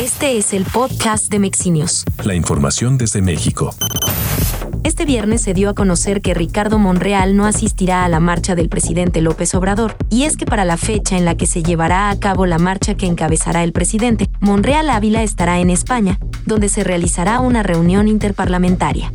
Este es el podcast de Mexinios. La información desde México. Este viernes se dio a conocer que Ricardo Monreal no asistirá a la marcha del presidente López Obrador, y es que para la fecha en la que se llevará a cabo la marcha que encabezará el presidente, Monreal Ávila estará en España, donde se realizará una reunión interparlamentaria.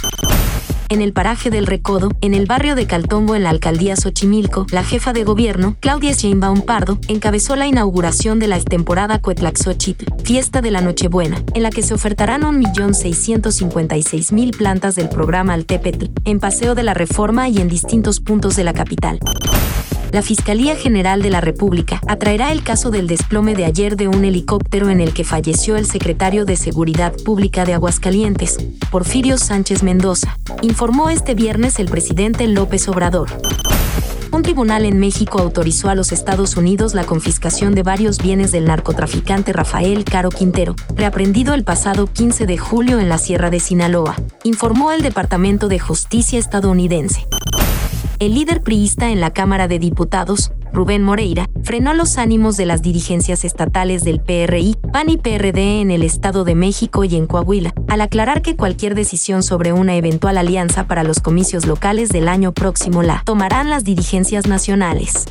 En el paraje del Recodo, en el barrio de Caltombo en la alcaldía Xochimilco, la jefa de gobierno, Claudia Sheinbaum Pardo, encabezó la inauguración de la temporada Cuetlaxochitl, fiesta de la Nochebuena, en la que se ofertarán 1.656.000 plantas del programa Altepetl, en Paseo de la Reforma y en distintos puntos de la capital la Fiscalía General de la República atraerá el caso del desplome de ayer de un helicóptero en el que falleció el secretario de Seguridad Pública de Aguascalientes, Porfirio Sánchez Mendoza, informó este viernes el presidente López Obrador. Un tribunal en México autorizó a los Estados Unidos la confiscación de varios bienes del narcotraficante Rafael Caro Quintero, reaprendido el pasado 15 de julio en la Sierra de Sinaloa, informó el Departamento de Justicia estadounidense. El líder priista en la Cámara de Diputados, Rubén Moreira, frenó los ánimos de las dirigencias estatales del PRI, PAN y PRD en el Estado de México y en Coahuila, al aclarar que cualquier decisión sobre una eventual alianza para los comicios locales del año próximo la tomarán las dirigencias nacionales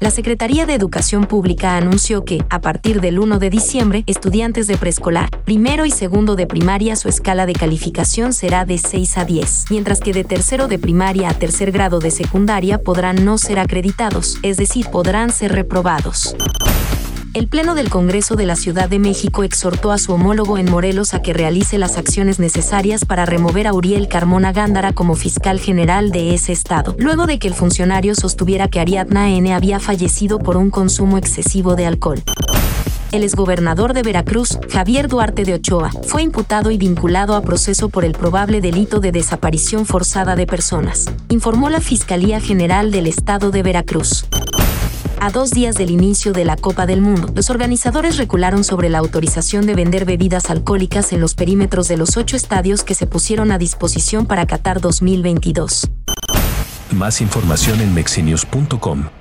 la Secretaría de Educación Pública anunció que, a partir del 1 de diciembre, estudiantes de preescolar, primero y segundo de primaria su escala de calificación será de 6 a 10, mientras que de tercero de primaria a tercer grado de secundaria podrán no ser acreditados, es decir, podrán ser reprobados el Pleno del Congreso de la Ciudad de México exhortó a su homólogo en Morelos a que realice las acciones necesarias para remover a Uriel Carmona Gándara como fiscal general de ese estado, luego de que el funcionario sostuviera que Ariadna N. había fallecido por un consumo excesivo de alcohol. El exgobernador de Veracruz, Javier Duarte de Ochoa, fue imputado y vinculado a proceso por el probable delito de desaparición forzada de personas, informó la Fiscalía General del Estado de Veracruz. A dos días del inicio de la Copa del Mundo, los organizadores recularon sobre la autorización de vender bebidas alcohólicas en los perímetros de los ocho estadios que se pusieron a disposición para Qatar 2022. Más información en mexinius.com.